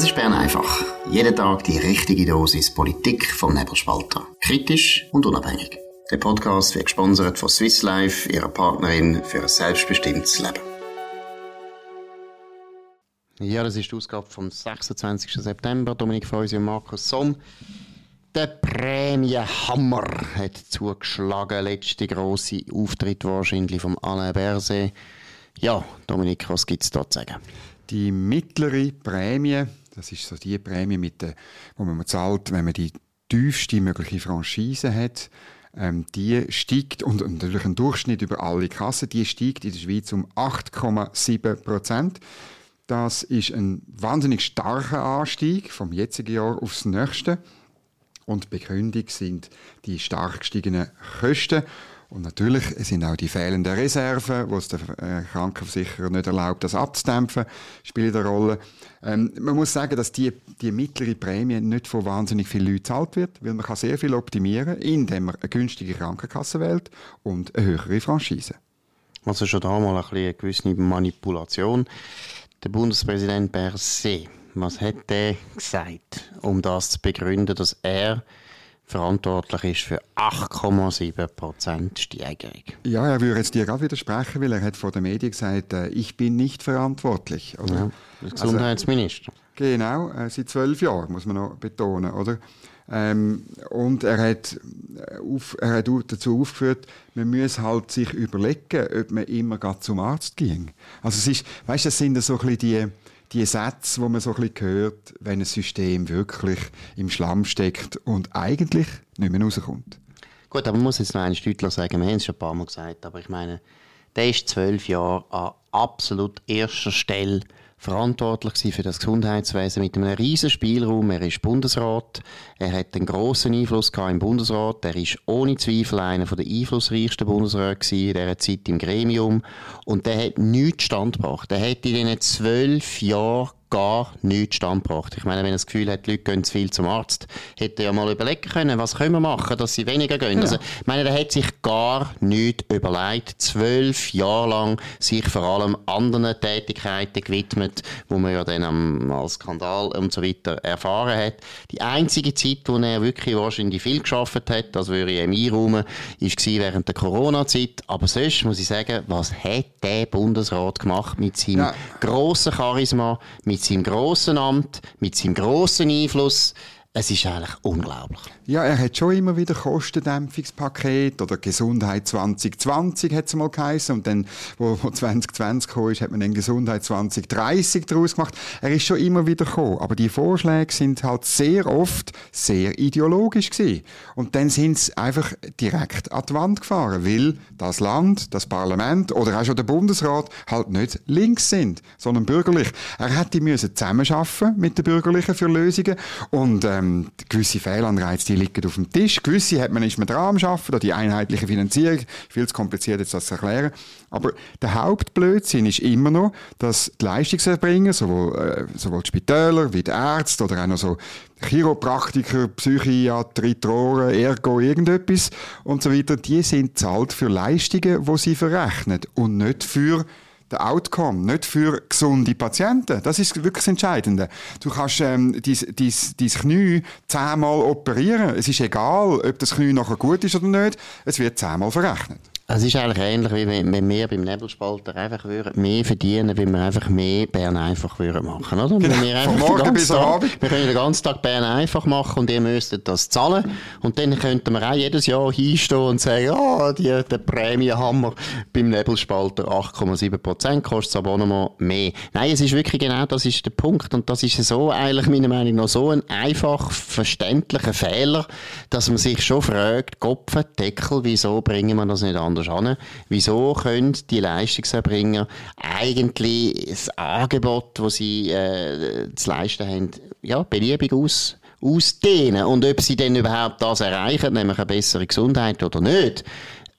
Das ist Bern einfach. Jeden Tag die richtige Dosis Politik vom Nebelspalter. Kritisch und unabhängig. Der Podcast wird gesponsert von Swiss Life, ihrer Partnerin für ein selbstbestimmtes Leben. Ja, das ist die Ausgabe vom 26. September. Dominik Freusi und Markus Somm. Der Prämienhammer hat zugeschlagen. Letzte grosse Auftritt wahrscheinlich vom Alain Berset. Ja, Dominik, was gibt es da zu sagen? Die mittlere Prämie, das ist so die Prämie, mit der, wo man zahlt, wenn man die tiefste mögliche Franchise hat, ähm, die steigt, und, und natürlich ein Durchschnitt über alle Kassen, die steigt in der Schweiz um 8,7 Prozent. Das ist ein wahnsinnig starker Anstieg vom jetzigen Jahr aufs nächste. Und Begründung sind die stark gestiegenen Kosten. Und natürlich sind auch die fehlenden Reserven, wo es der äh, Krankenversicherer nicht erlaubt, das abzudämpfen, spielen eine Rolle. Ähm, man muss sagen, dass die, die mittlere Prämie nicht von wahnsinnig vielen Leuten gezahlt wird, weil man kann sehr viel optimieren, indem man eine günstige Krankenkasse wählt und eine höhere Franchise. Also schon da mal ein eine gewisse Manipulation. Der Bundespräsident Berset, was hat der gesagt, um das zu begründen, dass er verantwortlich ist für 8,7% Steigerung. Ja, er würde jetzt dir gerade widersprechen, weil er hat vor den Medien gesagt, äh, ich bin nicht verantwortlich. Oder? Ja, der Gesundheitsminister. Also, genau, äh, seit zwölf Jahren, muss man noch betonen, oder? Ähm, und er hat, äh, auf, er hat dazu aufgeführt, man muss halt sich überlegen, ob man immer zum Arzt ging. Also es ist, weißt, das sind so ein bisschen die die Sätze, wo man so ein bisschen hört, wenn ein System wirklich im Schlamm steckt und eigentlich nicht mehr rauskommt. Gut, aber man muss jetzt noch einen deutlich sagen, wir haben es schon ein paar Mal gesagt, aber ich meine, der ist zwölf Jahre an absolut erster Stelle verantwortlich für das Gesundheitswesen mit einem riesen Spielraum. Er ist Bundesrat, er hat einen grossen Einfluss im Bundesrat, er ist ohne Zweifel einer der einflussreichsten Bundesräte in dieser Zeit im Gremium und der hat nichts standgebracht. Er hat in diesen zwölf Jahren gar nichts standgebracht. Ich meine, wenn er das Gefühl hat, die Leute gehen zu viel zum Arzt, hätte er ja mal überlegen können, was können wir machen, dass sie weniger gehen. Ja. Also, ich meine, er hat sich gar nichts überlegt, zwölf Jahre lang sich vor allem anderen Tätigkeiten gewidmet, wo man ja dann am, als Skandal und so weiter erfahren hat. Die einzige Zeit, wo er wirklich wahrscheinlich viel geschafft hat, das würde ich ihm einräumen, war während der Corona-Zeit. Aber sonst muss ich sagen, was hat der Bundesrat gemacht mit seinem ja. grossen Charisma, mit mit seinem grossen Amt, mit seinem grossen Einfluss. Es ist eigentlich unglaublich. Ja, er hat schon immer wieder Kostendämpfungspaket oder Gesundheit 2020 hat es mal geheißen und dann, wo, wo 2020 gekommen ist, hat man dann Gesundheit 2030 daraus gemacht. Er ist schon immer wieder gekommen, aber die Vorschläge sind halt sehr oft sehr ideologisch gewesen. Und dann sind sie einfach direkt an die Wand gefahren, weil das Land, das Parlament oder auch schon der Bundesrat halt nicht links sind, sondern bürgerlich. Er hätte müssen zusammenarbeiten mit den Bürgerlichen für Lösungen und ähm, gewisse Fehlanreize, die liegen auf dem Tisch. Gewisse hat man, ist man dran am Arbeiten, die einheitliche Finanzierung, viel zu kompliziert jetzt das zu erklären. Aber der Hauptblödsinn ist immer noch, dass die Leistungserbringer, sowohl, äh, sowohl die Spitäler wie die Ärzte oder auch noch so Chiropraktiker, Psychiatrie, Troren, Ergo, irgendetwas und so weiter, die sind zahlt für Leistungen, die sie verrechnen und nicht für der Outcome, nicht für gesunde Patienten. Das ist wirklich das Entscheidende. Du kannst ähm, dein, dein, dein Knie zehnmal operieren. Es ist egal, ob das Knie nachher gut ist oder nicht. Es wird zehnmal verrechnet. Es ist eigentlich ähnlich, wie wenn wir beim Nebelspalter einfach würden mehr verdienen, wenn wir einfach mehr Bern einfach würden machen, oder? Genau. Wir Von morgen bis Abend. Wir können den ganzen Tag Bern einfach machen und ihr müsstet das zahlen. Und dann könnten wir auch jedes Jahr hinstehen und sagen, ah, oh, die, der Prämienhammer beim Nebelspalter 8,7 Prozent kostet das Abonnement mehr. Nein, es ist wirklich genau das ist der Punkt. Und das ist so eigentlich meiner Meinung nach so ein einfach verständlicher Fehler, dass man sich schon fragt, Kopf, Deckel, wieso bringen wir das nicht anders anders an. Wieso können die Leistungserbringer eigentlich das Angebot, das sie äh, zu leisten haben, ja, beliebig aus, ausdehnen? Und ob sie denn überhaupt das erreichen, nämlich eine bessere Gesundheit oder nicht,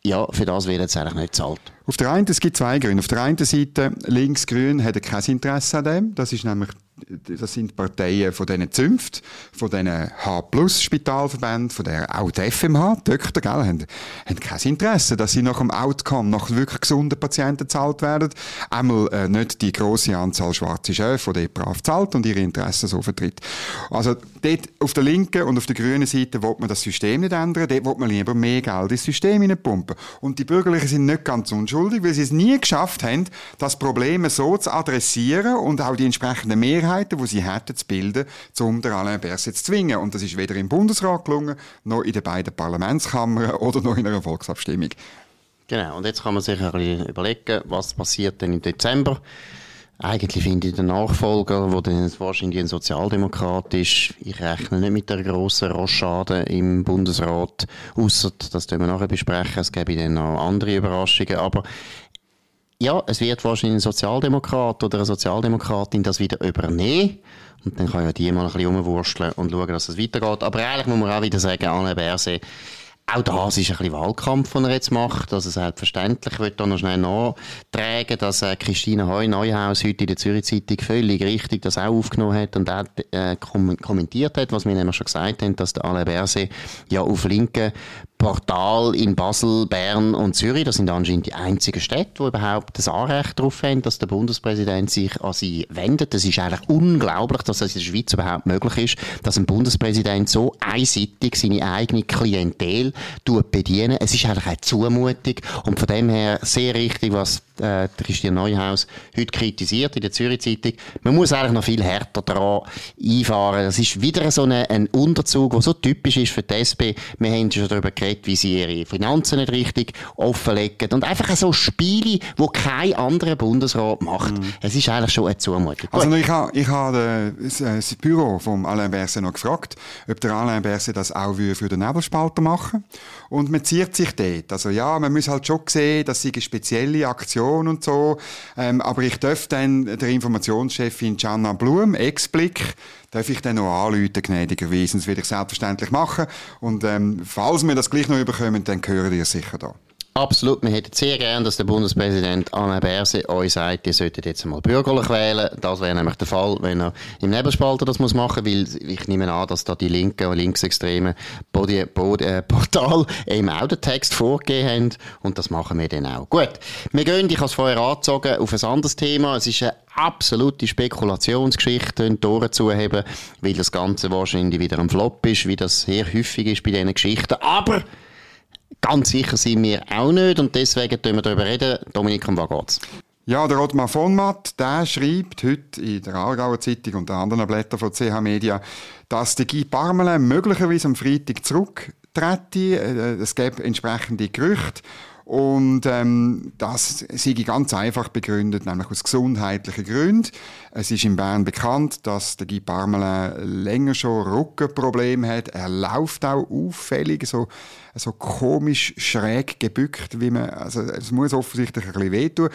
ja, für das wird jetzt eigentlich nicht zahlt. Auf der einen, es gibt zwei Gründe. Auf der einen Seite, links-grün hat kein Interesse an dem. Das ist nämlich das sind Parteien von diesen Zünft, von diesen H-Plus-Spitalverbänden, von der auch die FMH, die Töchter, gell, haben, haben kein Interesse, dass sie nach dem Outcome, nach wirklich gesunden Patienten zahlt werden. Einmal äh, nicht die große Anzahl schwarze Schäfe, die brav zahlt und ihre Interessen so vertritt. Also dort auf der linken und auf der grünen Seite will man das System nicht ändern, dort will man lieber mehr Geld ins System hineinpumpen. Und die Bürgerlichen sind nicht ganz unschuldig, weil sie es nie geschafft haben, das Problem so zu adressieren und auch die entsprechenden Mehrheiten, die sie hätten, zu bilden, um den Alain Berset zu zwingen. Und das ist weder im Bundesrat gelungen, noch in den beiden Parlamentskammern oder noch in einer Volksabstimmung. Genau, und jetzt kann man sich ein bisschen überlegen, was passiert denn im Dezember. Eigentlich finde ich den Nachfolger, der dann wahrscheinlich ein Sozialdemokrat ist, ich rechne nicht mit der grossen Rochade im Bundesrat, außer das werden wir nachher besprechen, es gäbe dann noch andere Überraschungen, aber ja, es wird wahrscheinlich ein Sozialdemokrat oder eine Sozialdemokratin das wieder übernehmen. Und dann kann ja die mal ein bisschen rumwursteln und schauen, dass es weitergeht. Aber eigentlich muss man auch wieder sagen, Anne Berset, auch das ist ein bisschen Wahlkampf, den er jetzt macht. Also selbstverständlich wird da noch schnell nachtragen, dass äh, Christine Heu Neuhaus heute in der Zürich Zeitung völlig richtig das auch aufgenommen hat und auch äh, kom kommentiert hat, was wir nämlich schon gesagt haben, dass der Alain Berset ja auf linken Portal in Basel, Bern und Zürich, das sind anscheinend die einzigen Städte, die überhaupt das Anrecht darauf haben, dass der Bundespräsident sich an sie wendet. Das ist eigentlich unglaublich, dass das in der Schweiz überhaupt möglich ist, dass ein Bundespräsident so einseitig seine eigene Klientel bedienen. Es ist eigentlich eine Zumutung und von dem her sehr richtig, was äh, Christian Neuhaus heute kritisiert in der Zürich Zeitung. Man muss eigentlich noch viel härter daran einfahren. Das ist wieder so eine, ein Unterzug, der so typisch ist für die SP. Wir haben schon darüber geredet, wie sie ihre Finanzen nicht richtig offenlegen und einfach so Spiele, wo kein anderer Bundesrat macht. Mm. Es ist eigentlich schon eine Zumutung. Also ich habe ich ha das, äh, das Büro von Alain Berset noch gefragt, ob der Alain Berset das auch für den Nebelspalter machen und man ziert sich dort. Also ja, man muss halt schon sehen, dass sie eine spezielle Aktion und so, ähm, aber ich darf dann der Informationschefin Gianna Blum, Ex-Blick, darf ich dann noch anrufen, gnädigerweise. Das werde ich selbstverständlich machen. Und ähm, falls wir das gleich noch überkommen, dann hören ihr sicher da. Absolut. Wir hätten sehr gern, dass der Bundespräsident Alain Berset euch sagt, ihr solltet jetzt einmal bürgerlich wählen. Das wäre nämlich der Fall, wenn er im Nebelspalter das muss machen, weil ich nehme an, dass da die linken und linksextremen Body, Body, äh, Portal eben auch den Text vorgegeben haben und das machen wir dann auch. Gut. Wir gehen, ich habe es vorher angezogen, auf ein anderes Thema. Es ist eine absolute Spekulationsgeschichte, die Tore zuheben, weil das Ganze wahrscheinlich wieder ein Flop ist, wie das sehr häufig ist bei diesen Geschichten. Aber Ganz sicher sind wir auch nicht und deswegen reden wir darüber reden. Dominik, um was geht's? Ja, der Ottmar von Matt, der schreibt heute in der Aargauer Zeitung und anderen Blättern von CH Media, dass der Guy Parmelin möglicherweise am Freitag zurücktrete. Äh, es gäbe entsprechende Gerüchte. Und ähm, das sei ganz einfach begründet, nämlich aus gesundheitlichen Gründen. Es ist in Bern bekannt, dass der Guy Parmelin länger schon Rückenprobleme hat. Er läuft auch auffällig, so, so komisch schräg gebückt, wie man, also es muss offensichtlich ein bisschen wehtun.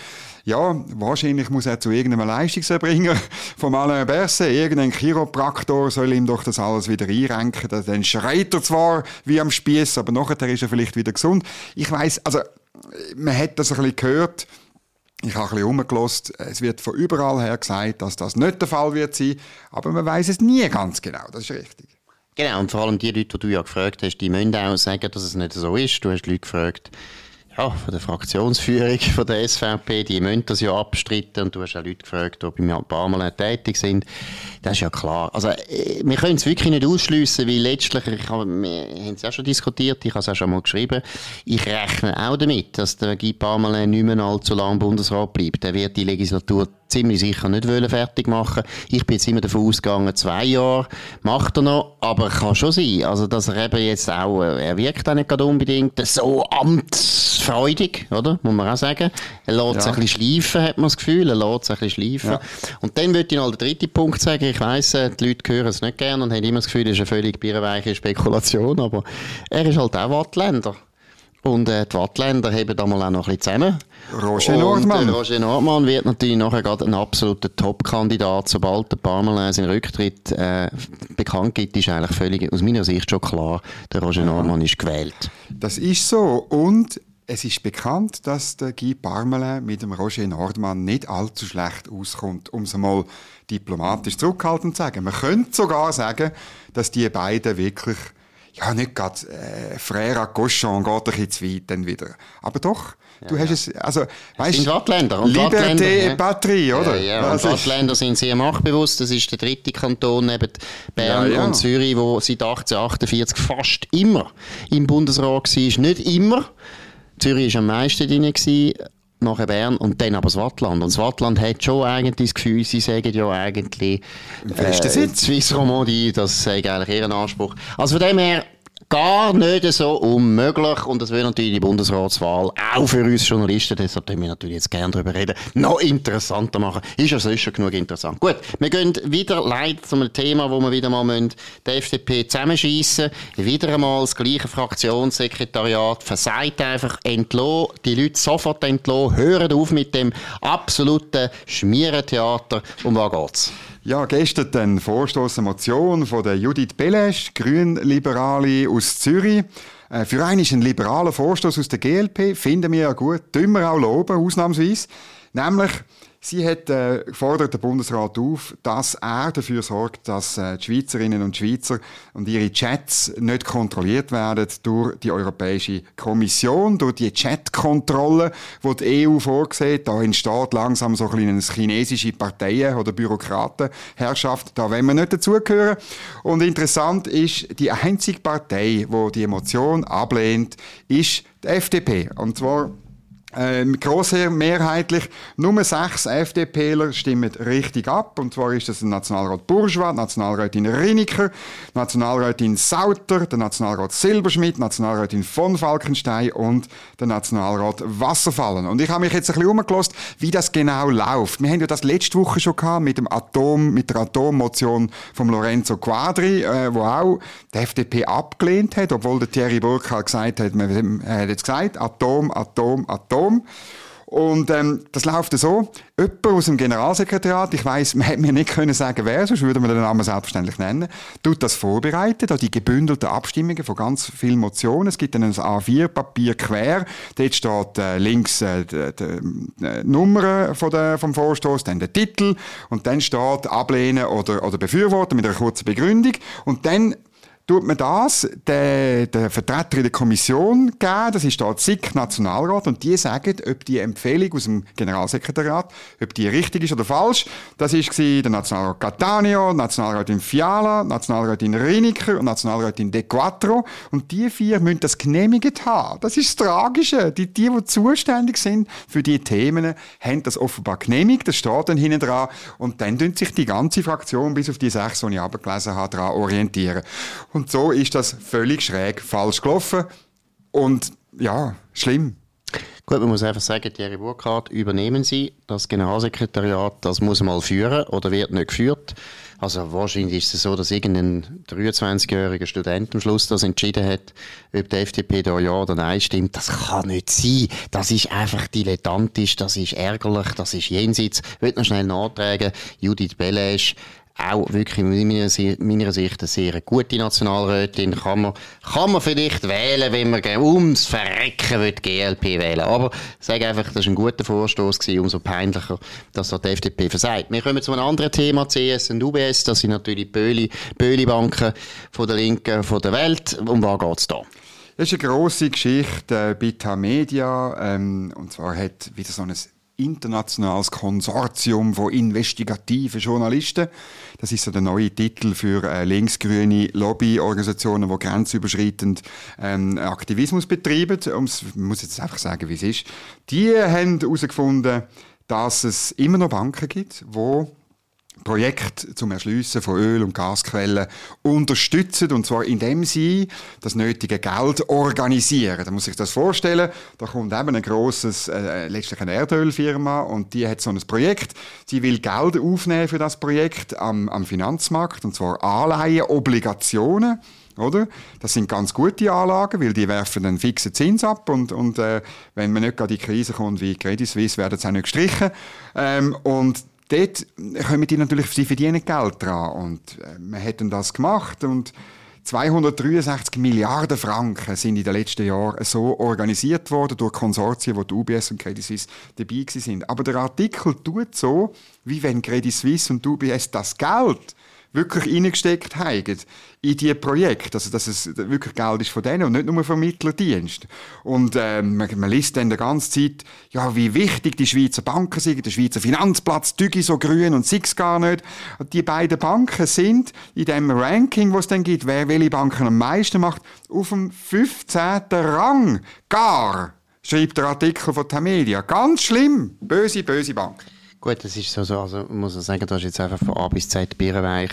Ja, wahrscheinlich muss er zu irgendeinem Leistungserbringer vom Alain Berset, irgendein Chiropraktor soll ihm doch das alles wieder einrenken. Dann schreit er zwar wie am Spieß, aber nachher ist er vielleicht wieder gesund. Ich weiß, also man hat das ein bisschen gehört, ich habe ein bisschen. Es wird von überall her gesagt, dass das nicht der Fall wird sein, aber man weiß es nie ganz genau. Das ist richtig. Genau, und vor allem die Leute, die du ja gefragt hast, die müssen auch sagen, dass es nicht so ist. Du hast Leute gefragt, ja, von der Fraktionsführung von der SVP, die müssen das ja abstreiten und du hast auch Leute gefragt, die beim Parmelin tätig sind. Das ist ja klar. Also, äh, wir können es wirklich nicht ausschliessen, weil letztlich, ich hab, wir haben es ja schon diskutiert, ich habe es auch schon mal geschrieben, ich rechne auch damit, dass der Guy Parmelin nicht mehr allzu lange Bundesrat bleibt. Er wird die Legislatur ziemlich sicher nicht wollen fertig machen. Ich bin jetzt immer davon ausgegangen, zwei Jahre macht er noch, aber kann schon sein. Also, dass er eben jetzt auch, äh, er wirkt auch nicht gerade unbedingt so amtsfreudig, oder? Muss man auch sagen. Er lässt ja. sich ein bisschen schleifen, hat man das Gefühl. Er lässt sich ein bisschen schleifen. Ja. Und dann würde ich noch den dritten Punkt sagen. Ich weiss, äh, die Leute hören es nicht gerne und haben immer das Gefühl, das ist eine völlig birrenweiche Spekulation, aber er ist halt auch Wattländer. Und äh, die Wattländer haben da mal auch noch ein bisschen zusammen. Roger Nordmann. Und, äh, Roger Nordmann wird natürlich nachher gerade ein absoluter Top-Kandidat. Sobald der Parmelin seinen Rücktritt äh, bekannt gibt, ist eigentlich völlig, aus meiner Sicht schon klar, der Roger. Nordmann ist gewählt. Das ist so. Und es ist bekannt, dass der Guy Parmelin mit dem Roger Nordmann nicht allzu schlecht auskommt, um es einmal diplomatisch zurückhaltend zu sagen. Man könnte sogar sagen, dass die beiden wirklich ja, nicht gerade äh, Frère Cochon geht ein bisschen zu weit dann wieder. Aber doch, ja, du hast es, also, weißt du, Wattländer. Liberté et ja. Patrie, oder? Ja, ja. Und Wattländer sind sehr machtbewusst. Das ist der dritte Kanton neben Bern ja, und Zürich, wo seit 1848 fast immer im Bundesrat war. Nicht immer. Zürich war am meisten drin, gewesen, nachher Bern und dann aber das Wattland. Und das Wattland hat schon eigentlich das Gefühl, sie sagen ja eigentlich äh, Swiss Romandie, das ist eigentlich ihren Anspruch. Also von dem her, gar nicht so unmöglich und das wird natürlich die Bundesratswahl auch für uns Journalisten, deshalb können wir natürlich jetzt gerne darüber reden, noch interessanter machen. Ist ja sonst schon genug interessant. Gut, wir gehen wieder leider zu einem Thema, wo wir wieder mal müssen, die FDP zusammenschießen. Wieder einmal das gleiche Fraktionssekretariat versagt einfach entlohnt, die Leute sofort entlohnt, hören auf mit dem absoluten Schmierentheater. Um was geht's? Ja, gestern dann Vorstoß, Motion von der Judith Belesch, Grünliberale aus Zürich. Äh, für einen ist ein liberaler Vorstoß aus der GLP, finden wir ja gut, tun wir auch loben, ausnahmsweise. Nämlich, Sie hat äh, gefordert den Bundesrat auf, dass er dafür sorgt, dass äh, die Schweizerinnen und Schweizer und ihre Chats nicht kontrolliert werden durch die Europäische Kommission, durch die Chatkontrolle, die die EU vorsieht. Da entsteht langsam so ein eine chinesische Parteien- oder Bürokratenherrschaft. Da wollen wir nicht dazugehören. Und interessant ist, die einzige Partei, die die Motion ablehnt, ist die FDP. Und zwar ähm, große mehrheitlich. Nur sechs FDPler stimmen richtig ab. Und zwar ist das der Nationalrat Bourgeois, Nationalrätin Riniker, Nationalrätin Sauter, der Nationalrat Silberschmidt, Nationalrätin von Falkenstein und der Nationalrat Wasserfallen. Und ich habe mich jetzt ein bisschen umgelost, wie das genau läuft. Wir haben ja das letzte Woche schon gehabt mit dem Atom, mit der Atommotion von Lorenzo Quadri, äh, wo auch die FDP abgelehnt hat, obwohl der Thierry Burkhardt gesagt hat, man hat jetzt gesagt, Atom, Atom, Atom. Strom. Und ähm, das läuft so. Jemand aus dem Generalsekretariat, ich weiß, man hätte mir nicht können sagen, wer, sonst würde man den Namen selbstverständlich nennen, tut das vorbereiten, da die gebündelten Abstimmungen von ganz vielen Motionen. Es gibt dann ein A4-Papier quer, dort steht äh, links äh, die, die, äh, Nummer von der, vom Vorstoß, dann der Titel und dann steht ablehnen oder, oder befürworten mit einer kurzen Begründung und dann tut man das der, der Vertreter in der Kommission geben, das ist der SIK Nationalrat, und die sagen, ob die Empfehlung aus dem Generalsekretariat, ob die richtig ist oder falsch. Das ist der Nationalrat Catania, Nationalrätin Fiala, Nationalrätin Riniker und Nationalrätin De Quattro. Und die vier müssen das genehmigt haben. Das ist das Tragische. Die, die, die zuständig sind für die Themen, haben das offenbar genehmigt. Das steht dann hinten dran. Und dann tun sich die ganze Fraktion bis auf die sechs, die ich abgelesen habe, daran orientieren. Und so ist das völlig schräg falsch gelaufen. Und ja, schlimm. Gut, man muss einfach sagen, Thierry Burkhardt übernehmen Sie das Generalsekretariat, das muss mal führen oder wird nicht geführt. Also wahrscheinlich ist es so, dass irgendein 23-jähriger Student am Schluss das entschieden hat, ob die FDP da ja oder nein stimmt. Das kann nicht sein. Das ist einfach dilettantisch, das ist ärgerlich, das ist jenseits. Ich will noch schnell nachtragen, Judith Belesch auch wirklich meiner, meiner Sicht eine sehr gute Nationalrätin. Kann man, kann man vielleicht wählen, wenn man ums Verrecken will, GLP wählen. Aber ich sage einfach, das war ein guter Vorstoß gewesen, umso peinlicher, dass da die FDP versagt. Wir kommen zu einem anderen Thema, CS und UBS. Das sind natürlich die Böli-Banken von der Linken von der Welt. Um was geht's da? Das ist eine grosse Geschichte, äh, Bita Media, ähm, und zwar hat wieder so ein internationales Konsortium von investigativen Journalisten. Das ist so der neue Titel für äh, linksgrüne Lobbyorganisationen, die grenzüberschreitend ähm, Aktivismus betreiben. Um's, muss jetzt einfach sagen, wie es ist. Die haben herausgefunden, dass es immer noch Banken gibt, wo Projekt zum Erschliessen von Öl- und Gasquellen unterstützen. Und zwar indem sie das nötige Geld organisieren. Da muss ich das vorstellen. Da kommt eben ein grosses, äh, letztlich eine Erdölfirma und die hat so ein Projekt. Sie will Geld aufnehmen für das Projekt am, am Finanzmarkt. Und zwar Anleihen, Obligationen. Oder? Das sind ganz gute Anlagen, weil die werfen einen fixen Zins ab und, und äh, wenn man nicht gerade in die Krise kommt wie Credit Suisse, werden sie auch nicht gestrichen. Ähm, und dort kommen die natürlich, sie verdienen Geld dran und äh, man hat das gemacht und 263 Milliarden Franken sind in den letzten Jahren so organisiert worden durch Konsortien, wo die UBS und Credit Suisse dabei sind. Aber der Artikel tut so, wie wenn Credit Suisse und UBS das Geld wirklich reingesteckt haben in diese Projekte. Also, dass es wirklich Geld ist von denen und nicht nur Vermittlerdienst. Und ähm, man, man liest dann die ganze Zeit, ja, wie wichtig die Schweizer Banken sind, der Schweizer Finanzplatz, Tügi so grün und six gar nicht. Die beiden Banken sind in dem Ranking, wo es dann gibt, wer welche Banken am meisten macht, auf dem 15. Rang. Gar, schreibt der Artikel von Tamedia. Ganz schlimm. Böse, böse Bank. Gut, das ist so, so also muss man sagen, das ist jetzt einfach von A bis Z Bierenweich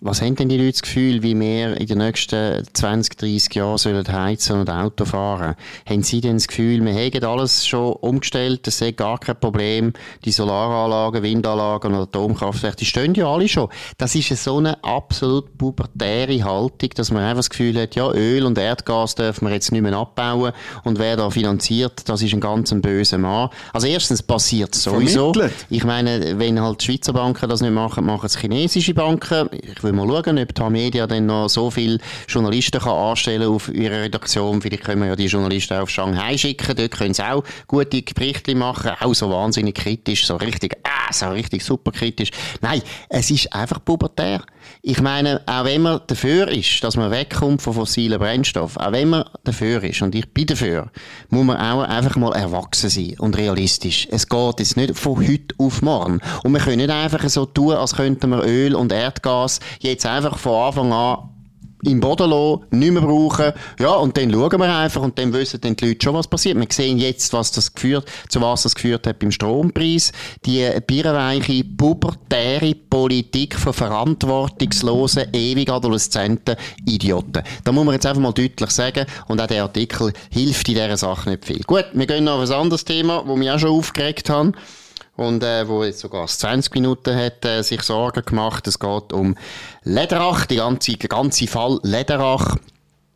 was haben denn die Leute das Gefühl, wie wir in den nächsten 20, 30 Jahren sollen heizen und Auto fahren? Haben sie denn das Gefühl, wir haben alles schon umgestellt, das ist gar kein Problem, die Solaranlagen, Windanlagen und Atomkraftwerke, die stehen ja alle schon. Das ist so eine absolut pubertäre Haltung, dass man einfach das Gefühl hat, ja, Öl und Erdgas dürfen wir jetzt nicht mehr abbauen und wer da finanziert, das ist ein ganz böser Mann. Also erstens passiert sowieso. Vermittelt. Ich meine, wenn halt die Schweizer Banken das nicht machen, machen es chinesische Banken. Ich will mal schauen, ob die Media dann noch so viele Journalisten kann anstellen auf ihrer Redaktion. Vielleicht können wir ja die Journalisten auf Shanghai schicken. Dort können sie auch gute Berichte machen. Auch so wahnsinnig kritisch, so richtig, ah, so richtig super kritisch. Nein, es ist einfach pubertär. Ich meine, auch wenn man dafür ist, dass man wegkommt von fossilen Brennstoffen, auch wenn man dafür ist, und ich bin dafür, muss man auch einfach mal erwachsen sein und realistisch. Es geht jetzt nicht von heute auf morgen. Und wir können nicht einfach so tun, als könnten wir Öl und Erdgas jetzt einfach von Anfang an im Boden lassen, nicht mehr brauchen. Ja, und dann schauen wir einfach und dann wissen dann die Leute schon, was passiert. Wir sehen jetzt, was das geführt, zu was das geführt hat beim Strompreis. Die birrenweiche, pubertäre Politik von verantwortungslosen, ewig adoleszenten Idioten. Da muss man jetzt einfach mal deutlich sagen und auch der Artikel hilft in dieser Sache nicht viel. Gut, wir gehen noch auf ein anderes Thema, das mich auch schon aufgeregt hat und äh, wo jetzt sogar 20 Minuten hat äh, sich Sorgen gemacht. Es geht um Lederach, die ganze, der ganze Fall Lederach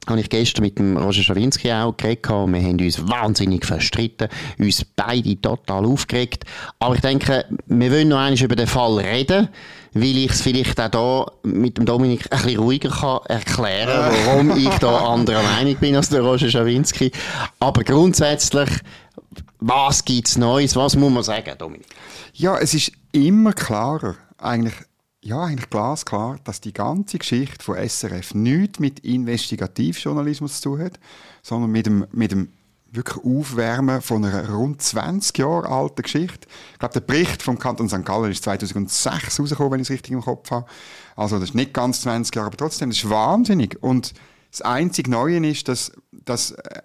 habe ich gestern mit dem Roger Schawinski auch geredet wir haben uns wahnsinnig verstritten, uns beide total aufgeregt. Aber ich denke, wir wollen noch einmal über den Fall reden, weil ich es vielleicht auch da mit dem Dominik ein bisschen ruhiger kann erklären, warum ich da anderer Meinung bin als der Roger Schawinski. Aber grundsätzlich was gibt es Neues? Was muss man sagen, Dominik? Ja, es ist immer klarer, eigentlich, ja, eigentlich glasklar, dass die ganze Geschichte von SRF nichts mit Investigativjournalismus zu tun hat, sondern mit dem, mit dem wirklich Aufwärmen von einer rund 20 Jahre alten Geschichte. Ich glaube, der Bericht vom Kanton St. Gallen ist 2006 rausgekommen, wenn ich es richtig im Kopf habe. Also das ist nicht ganz 20 Jahre, aber trotzdem, das ist wahnsinnig. Und das einzige Neue ist, dass, dass äh,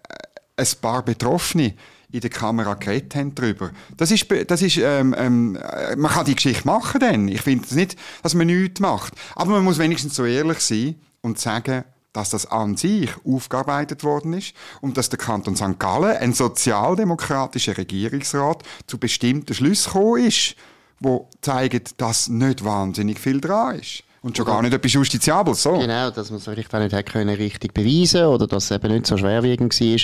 ein paar Betroffene in der Kamera geredet haben darüber. Das ist, das ist, ähm, ähm, man kann die Geschichte machen dann. Ich finde es nicht, dass man nichts macht. Aber man muss wenigstens so ehrlich sein und sagen, dass das an sich aufgearbeitet worden ist und dass der Kanton St. Gallen, ein sozialdemokratischer Regierungsrat, zu bestimmten Schlüssen gekommen ist, wo zeigen, dass nicht wahnsinnig viel dran ist. Und schon gar nicht etwas Justiziables, so. Genau, dass man es vielleicht auch nicht hätte können richtig beweisen oder dass es eben nicht so schwerwiegend war.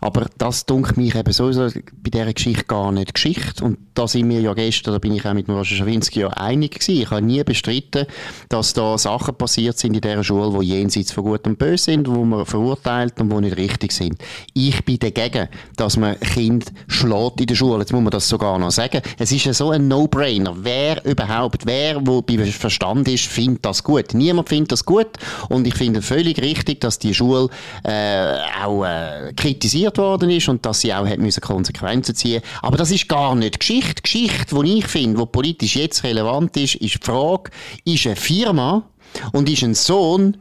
Aber das dunkelt mich eben sowieso bei dieser Geschichte gar nicht Geschichte. Und da sind wir ja gestern, da bin ich auch mit Roger Schawinski ja einig gewesen. Ich habe nie bestritten, dass da Sachen passiert sind in dieser Schule, die jenseits von Gut und Böse sind, wo man verurteilt und die nicht richtig sind. Ich bin dagegen, dass man Kind schlägt in der Schule. Jetzt muss man das sogar noch sagen. Es ist ja so ein No-Brainer. Wer überhaupt, wer, wo bei Verstand ist, findet das gut. Niemand findet das gut und ich finde völlig richtig, dass die Schule äh, auch äh, kritisiert worden ist und dass sie auch hat müssen Konsequenzen ziehen. Aber das ist gar nicht Geschichte. Geschichte, die ich finde, wo politisch jetzt relevant ist, ist die Frage: Ist eine Firma und ist ein Sohn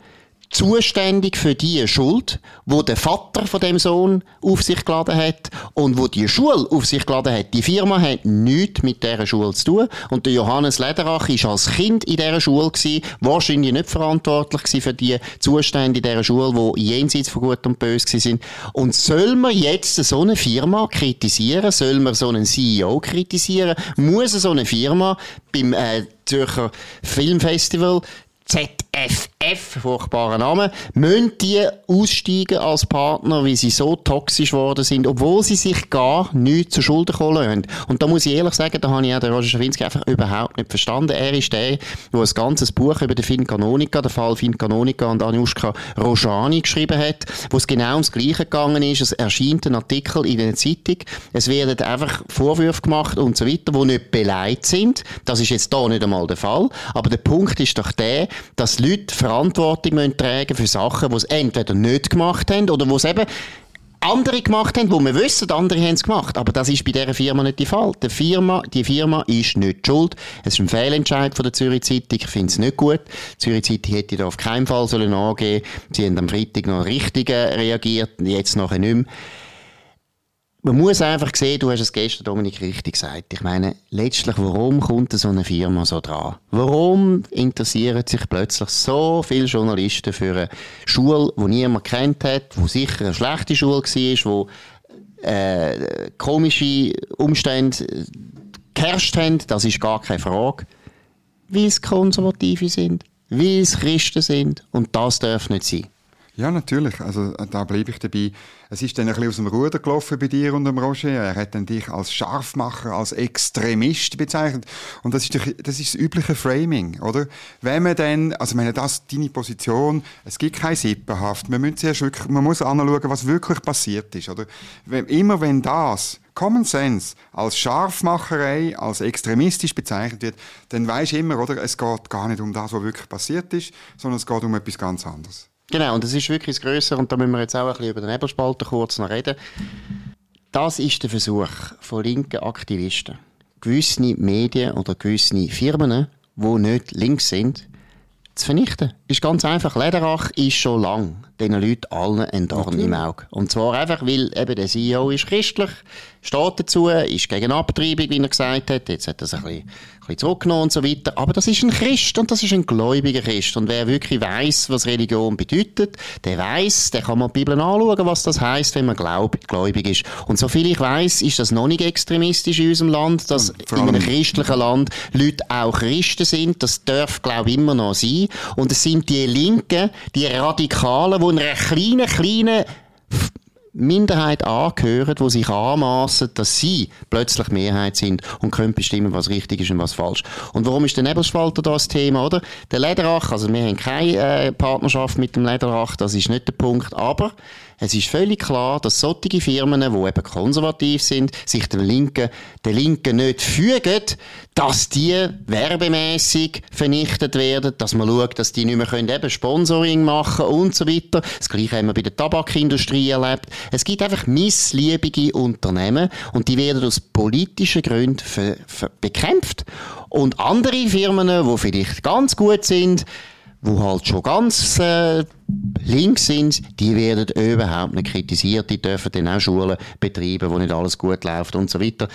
zuständig für die Schuld, wo der Vater von dem Sohn auf sich geladen hat und wo die Schule auf sich geladen hat. Die Firma hat nichts mit dieser Schule zu tun und der Johannes Lederach ist als Kind in dieser Schule gewesen, wahrscheinlich nicht verantwortlich gewesen für die Zustände in dieser Schule, wo jenseits von Gut und Böse sind. Und soll man jetzt so eine Firma kritisieren? Soll man so einen CEO kritisieren? Muss so eine Firma beim äh, Zürcher Filmfestival ZFF F, furchtbarer Name, müssen die aussteigen als Partner, weil sie so toxisch geworden sind, obwohl sie sich gar nichts zu Schulden kommen lassen. Und da muss ich ehrlich sagen, da habe ich auch den Roger Schawinski einfach überhaupt nicht verstanden. Er ist der, der ein ganzes Buch über den Finn Canonica, den Fall Finn Canonica und Anushka Rojani geschrieben hat, wo es genau ums Gleiche gegangen ist. Es erscheint ein Artikel in der Zeitung, es werden einfach Vorwürfe gemacht und so weiter, die nicht beleidigt sind. Das ist jetzt da nicht einmal der Fall. Aber der Punkt ist doch der, dass Leute Verantwortung müssen tragen für Sachen, die sie entweder nicht gemacht haben oder wo sie eben andere gemacht haben, wo wir wissen, andere haben es gemacht. Aber das ist bei dieser Firma nicht der Fall. Die Firma, die Firma ist nicht schuld. Es ist ein Fehlentscheid von der Zürich Zeitung. Ich finde es nicht gut. Die Zürich Zeitung hätte da auf keinen Fall sollen angehen. Sie haben am Freitag noch richtig reagiert, jetzt nachher nicht mehr man muss einfach sehen, du hast es gestern, Dominik, richtig gesagt. Ich meine, letztlich, warum kommt so eine Firma so dran? Warum interessieren sich plötzlich so viele Journalisten für eine Schule, die niemand kennt hat, wo sicher eine schlechte Schule war, wo äh, komische Umstände geherrscht haben? Das ist gar keine Frage. Weil es Konservative sind, weil es Christen sind. Und das darf nicht sein. Ja, natürlich. Also, da bleibe ich dabei. Es ist dann ein bisschen aus dem Ruder gelaufen bei dir und dem Roger. Er hat dann dich als Scharfmacher, als Extremist bezeichnet. Und das ist, das ist das übliche Framing, oder? Wenn man dann, also, meine, das, deine Position, es gibt keine Sippenhaft. Man muss zuerst wirklich, man muss anschauen, was wirklich passiert ist, oder? Immer wenn das, Common Sense als Scharfmacherei, als extremistisch bezeichnet wird, dann du immer, oder? Es geht gar nicht um das, was wirklich passiert ist, sondern es geht um etwas ganz anderes. Genau, und das ist wirklich das Größere, und da müssen wir jetzt auch ein bisschen über den Nebelspalter kurz noch reden. Das ist der Versuch von linken Aktivisten, gewisse Medien oder gewisse Firmen, die nicht links sind, zu vernichten. Ist ganz einfach. Lederach ist schon lang diesen Leuten allen ein Dorn im Auge. Und zwar einfach, weil eben der CEO ist christlich, steht dazu, ist gegen Abtreibung, wie er gesagt hat. Jetzt hat er ein bisschen, ein bisschen zurückgenommen und so weiter. Aber das ist ein Christ und das ist ein gläubiger Christ. Und wer wirklich weiß, was Religion bedeutet, der weiß, der kann mal die Bibel anschauen, was das heißt, wenn man glaub, gläubig ist. Und soviel ich weiß, ist das noch nicht extremistisch in unserem Land, dass in einem christlichen Land Leute auch Christen sind. Das darf, glaube ich, immer noch sein. Und es sind die Linken, die Radikalen, die einer kleinen, kleinen Minderheit angehören, die sich anmaßen, dass sie plötzlich Mehrheit sind und können bestimmen, was richtig ist und was falsch. Und warum ist der Nebelspalter da das Thema, oder? Der Lederach, also wir haben keine äh, Partnerschaft mit dem Lederach, das ist nicht der Punkt, aber es ist völlig klar, dass solche Firmen, die eben konservativ sind, sich den Linken, den Linken nicht fügen, dass die werbemäßig vernichtet werden, dass man schaut, dass die nicht mehr können, eben Sponsoring machen und so weiter. Das Gleiche haben wir bei der Tabakindustrie erlebt. Es gibt einfach missliebige Unternehmen und die werden aus politischen Gründen bekämpft. Und andere Firmen, die vielleicht ganz gut sind, wo halt schon ganz äh, links sind, die werden überhaupt nicht kritisiert. Die dürfen dann auch Schulen betreiben, wo nicht alles gut läuft und so weiter.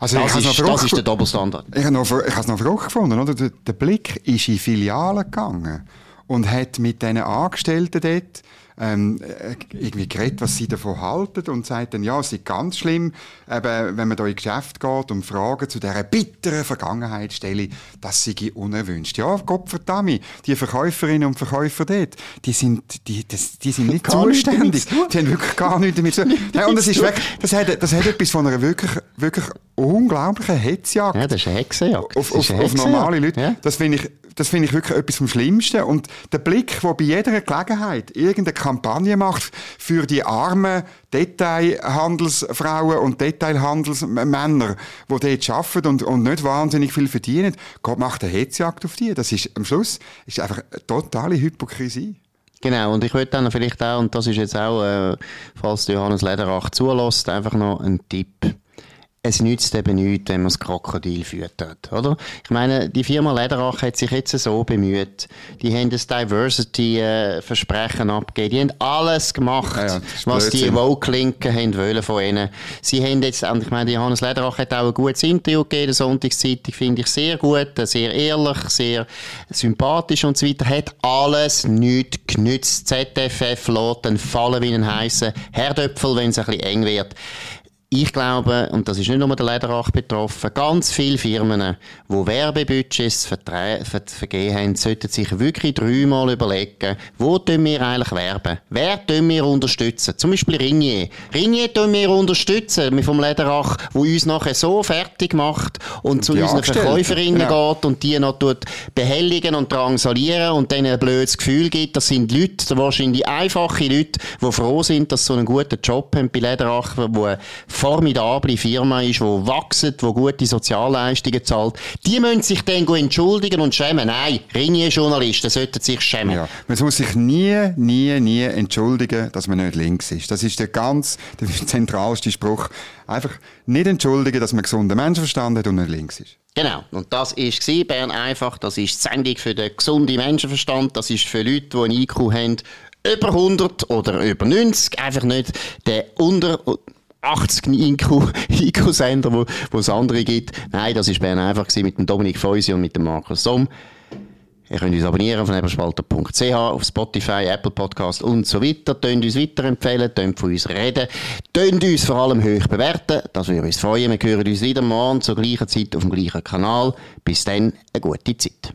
Also das, ist, das ist der Doppelstandard. Ich habe es noch verrückt gefunden. Oder? Der, der Blick ist in Filialen gegangen und hat mit diesen Angestellten dort ähm, äh, irgendwie geredet, was sie davon halten und sagt dann, ja, es ist ganz schlimm, eben, wenn man da in Geschäft geht und Fragen zu dieser bitteren Vergangenheit stelle, das sei unerwünscht. Ja, Gott verdammt, die Verkäuferinnen und Verkäufer dort, die sind, die, das, die sind nicht zuständig. Die haben wirklich gar nichts damit zu tun. und das, ist weg, das, hat, das hat etwas von einer wirklich, wirklich unglaublichen Hetzjagd. Ja, das ist eine Hexenjagd. Auf, auf, auf normale Leute. Ja. Das finde ich, das finde ich wirklich etwas vom Schlimmsten. Und der Blick, der bei jeder Gelegenheit irgendeine Kampagne macht für die armen Detailhandelsfrauen und Detailhandelsmänner, die dort arbeiten und, und nicht wahnsinnig viel verdienen, Gott macht eine Hetzjagd auf die. Das ist am Schluss ist einfach eine totale Hypokrisie. Genau, und ich würde dann vielleicht auch, und das ist jetzt auch, äh, falls Johannes Lederach zulässt, einfach noch einen Tipp es nützt eben nichts, wenn man das Krokodil füttert, oder? Ich meine, die Firma Lederach hat sich jetzt so bemüht. Die haben das Diversity-Versprechen abgegeben. Die haben alles gemacht, ja, ja, was die Woke-Linken haben wollen von ihnen. Sie haben jetzt, und ich meine, Johannes Lederach hat auch ein gutes Interview gegeben, der Sonntagszeitung, finde ich sehr gut, sehr ehrlich, sehr sympathisch und so weiter. Hat alles nichts genützt. ZFF lässt dann fallen wie ein heissen Herdöpfel, wenn es ein bisschen eng wird ich glaube, und das ist nicht nur der Lederach betroffen, ganz viele Firmen, die Werbebudgets ver vergeben haben, sollten sich wirklich dreimal überlegen, wo tun wir eigentlich werben? Wer tun wir unterstützen? Zum Beispiel Ringier. Ringier tun wir unterstützen, vom Lederach, wo uns nachher so fertig macht und zu unseren Verkäuferinnen genau. geht und die noch tut behelligen und drangsalieren und denen ein blödes Gefühl gibt. Das sind Leute, wahrscheinlich einfache Leute, die froh sind, dass sie so einen guten Job haben bei Lederach, wo formidable Firma ist, die wächst, die gute Sozialleistungen zahlt. Die müssen sich dann entschuldigen und schämen. Nein, Ringier-Journalisten sollten sich schämen. Ja. Man muss sich nie, nie, nie entschuldigen, dass man nicht links ist. Das ist der ganz der zentralste Spruch. Einfach nicht entschuldigen, dass man gesunden Menschenverstand hat und nicht links ist. Genau. Und das war Bern einfach. Das ist die Sendung für den gesunden Menschenverstand. Das ist für Leute, die ein IQ haben, über 100 oder über 90. Einfach nicht der unter 80 IQ-Sender, wo, wo es andere gibt. Nein, das war Bern einfach mit dem Dominik Feusi und mit dem Markus Somm. Ihr könnt uns abonnieren auf nebelspalter.ch, auf Spotify, Apple Podcast und so weiter. Tönt uns weiterempfehlen, tönt von uns reden, tönt uns vor allem hoch bewerten. Das würde uns freuen. Wir hören uns wieder morgen zur gleichen Zeit auf dem gleichen Kanal. Bis dann, eine gute Zeit.